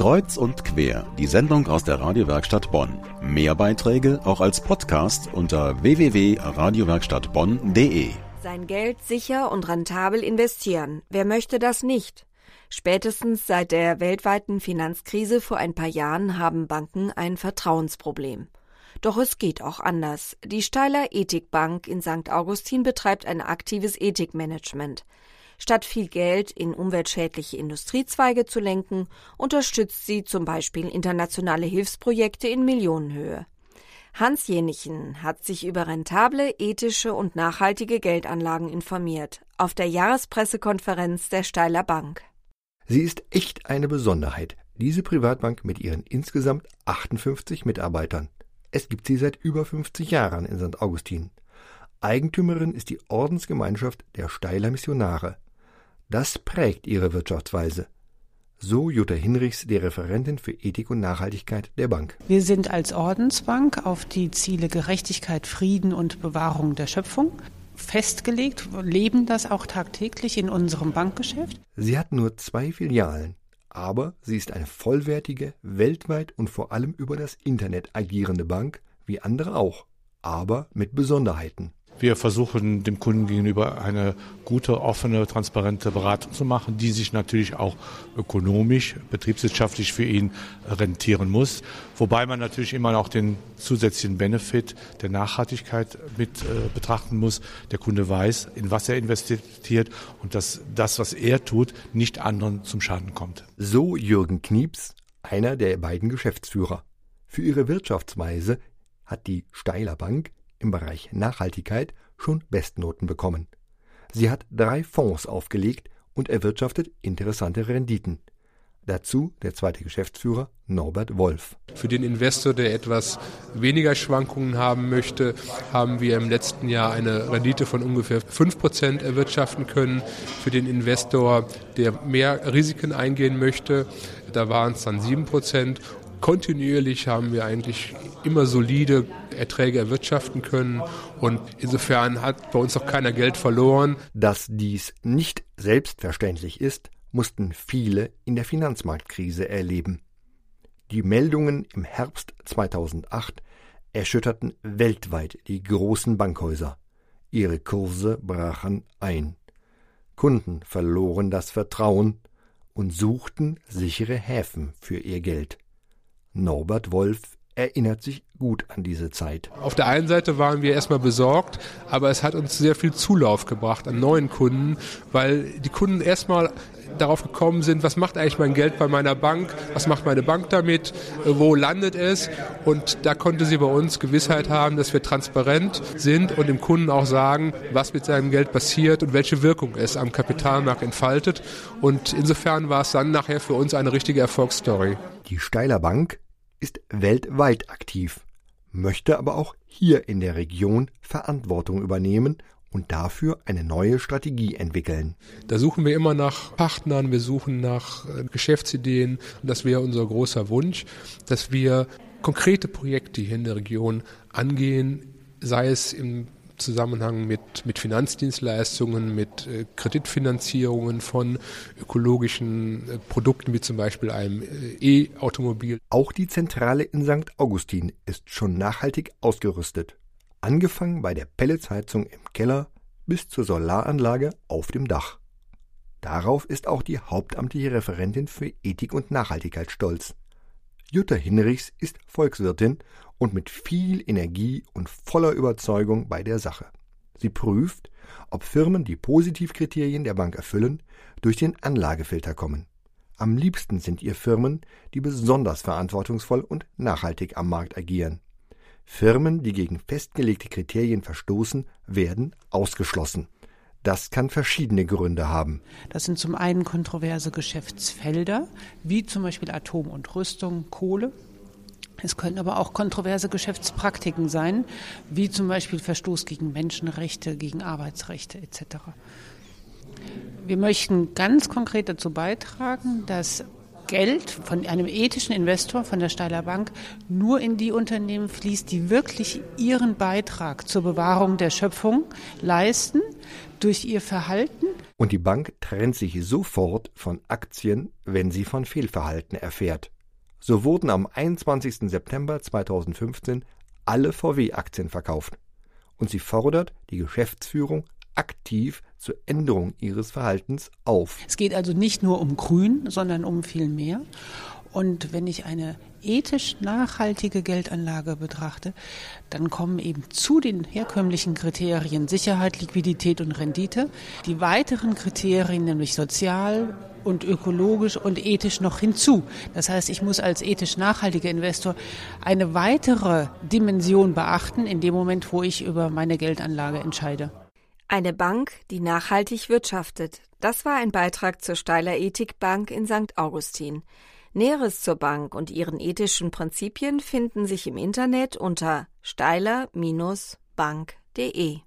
Kreuz und quer, die Sendung aus der Radiowerkstatt Bonn. Mehr Beiträge auch als Podcast unter www.radiowerkstattbonn.de. Sein Geld sicher und rentabel investieren. Wer möchte das nicht? Spätestens seit der weltweiten Finanzkrise vor ein paar Jahren haben Banken ein Vertrauensproblem. Doch es geht auch anders. Die Steiler Ethikbank in St. Augustin betreibt ein aktives Ethikmanagement. Statt viel Geld in umweltschädliche Industriezweige zu lenken, unterstützt sie zum Beispiel internationale Hilfsprojekte in Millionenhöhe. Hans Jenichen hat sich über rentable, ethische und nachhaltige Geldanlagen informiert auf der Jahrespressekonferenz der Steiler Bank. Sie ist echt eine Besonderheit, diese Privatbank mit ihren insgesamt 58 Mitarbeitern. Es gibt sie seit über 50 Jahren in St. Augustin. Eigentümerin ist die Ordensgemeinschaft der Steiler Missionare. Das prägt ihre Wirtschaftsweise. So Jutta Hinrichs, die Referentin für Ethik und Nachhaltigkeit der Bank. Wir sind als Ordensbank auf die Ziele Gerechtigkeit, Frieden und Bewahrung der Schöpfung festgelegt, leben das auch tagtäglich in unserem Bankgeschäft. Sie hat nur zwei Filialen, aber sie ist eine vollwertige, weltweit und vor allem über das Internet agierende Bank, wie andere auch, aber mit Besonderheiten. Wir versuchen dem Kunden gegenüber eine gute, offene, transparente Beratung zu machen, die sich natürlich auch ökonomisch, betriebswirtschaftlich für ihn rentieren muss. Wobei man natürlich immer noch den zusätzlichen Benefit der Nachhaltigkeit mit äh, betrachten muss. Der Kunde weiß, in was er investiert und dass das, was er tut, nicht anderen zum Schaden kommt. So Jürgen Knieps, einer der beiden Geschäftsführer. Für ihre Wirtschaftsweise hat die Steiler Bank im Bereich Nachhaltigkeit schon Bestnoten bekommen. Sie hat drei Fonds aufgelegt und erwirtschaftet interessante Renditen. Dazu der zweite Geschäftsführer Norbert Wolf. Für den Investor, der etwas weniger Schwankungen haben möchte, haben wir im letzten Jahr eine Rendite von ungefähr 5% erwirtschaften können. Für den Investor, der mehr Risiken eingehen möchte, da waren es dann 7% kontinuierlich haben wir eigentlich immer solide Erträge erwirtschaften können und insofern hat bei uns auch keiner Geld verloren. Dass dies nicht selbstverständlich ist, mussten viele in der Finanzmarktkrise erleben. Die Meldungen im Herbst 2008 erschütterten weltweit die großen Bankhäuser. Ihre Kurse brachen ein. Kunden verloren das Vertrauen und suchten sichere Häfen für ihr Geld. Norbert Wolf erinnert sich gut an diese Zeit. Auf der einen Seite waren wir erstmal besorgt, aber es hat uns sehr viel Zulauf gebracht an neuen Kunden, weil die Kunden erstmal darauf gekommen sind, was macht eigentlich mein Geld bei meiner Bank, was macht meine Bank damit, wo landet es und da konnte sie bei uns Gewissheit haben, dass wir transparent sind und dem Kunden auch sagen, was mit seinem Geld passiert und welche Wirkung es am Kapitalmarkt entfaltet und insofern war es dann nachher für uns eine richtige Erfolgsstory. Die Steiler Bank ist weltweit aktiv, möchte aber auch hier in der Region Verantwortung übernehmen und dafür eine neue Strategie entwickeln. Da suchen wir immer nach Partnern, wir suchen nach äh, Geschäftsideen das wäre unser großer Wunsch, dass wir konkrete Projekte hier in der Region angehen, sei es im Zusammenhang mit, mit Finanzdienstleistungen, mit äh, Kreditfinanzierungen von ökologischen äh, Produkten wie zum Beispiel einem äh, E-Automobil. Auch die Zentrale in St. Augustin ist schon nachhaltig ausgerüstet. Angefangen bei der Pelletsheizung im Keller bis zur Solaranlage auf dem Dach. Darauf ist auch die hauptamtliche Referentin für Ethik und Nachhaltigkeit stolz. Jutta Hinrichs ist Volkswirtin und mit viel Energie und voller Überzeugung bei der Sache. Sie prüft, ob Firmen, die Positivkriterien der Bank erfüllen, durch den Anlagefilter kommen. Am liebsten sind ihr Firmen, die besonders verantwortungsvoll und nachhaltig am Markt agieren. Firmen, die gegen festgelegte Kriterien verstoßen, werden ausgeschlossen. Das kann verschiedene Gründe haben. Das sind zum einen kontroverse Geschäftsfelder, wie zum Beispiel Atom und Rüstung, Kohle. Es können aber auch kontroverse Geschäftspraktiken sein, wie zum Beispiel Verstoß gegen Menschenrechte, gegen Arbeitsrechte etc. Wir möchten ganz konkret dazu beitragen, dass Geld von einem ethischen Investor von der Steiler Bank nur in die Unternehmen fließt, die wirklich ihren Beitrag zur Bewahrung der Schöpfung leisten durch ihr Verhalten. Und die Bank trennt sich sofort von Aktien, wenn sie von Fehlverhalten erfährt. So wurden am 21. September 2015 alle VW-Aktien verkauft. Und sie fordert die Geschäftsführung aktiv zur Änderung ihres Verhaltens auf. Es geht also nicht nur um Grün, sondern um viel mehr. Und wenn ich eine ethisch nachhaltige Geldanlage betrachte, dann kommen eben zu den herkömmlichen Kriterien Sicherheit, Liquidität und Rendite die weiteren Kriterien, nämlich sozial und ökologisch und ethisch noch hinzu. Das heißt, ich muss als ethisch nachhaltiger Investor eine weitere Dimension beachten in dem Moment, wo ich über meine Geldanlage entscheide. Eine Bank, die nachhaltig wirtschaftet. Das war ein Beitrag zur Steiler Ethikbank in St. Augustin. Näheres zur Bank und ihren ethischen Prinzipien finden sich im Internet unter steiler-bank.de.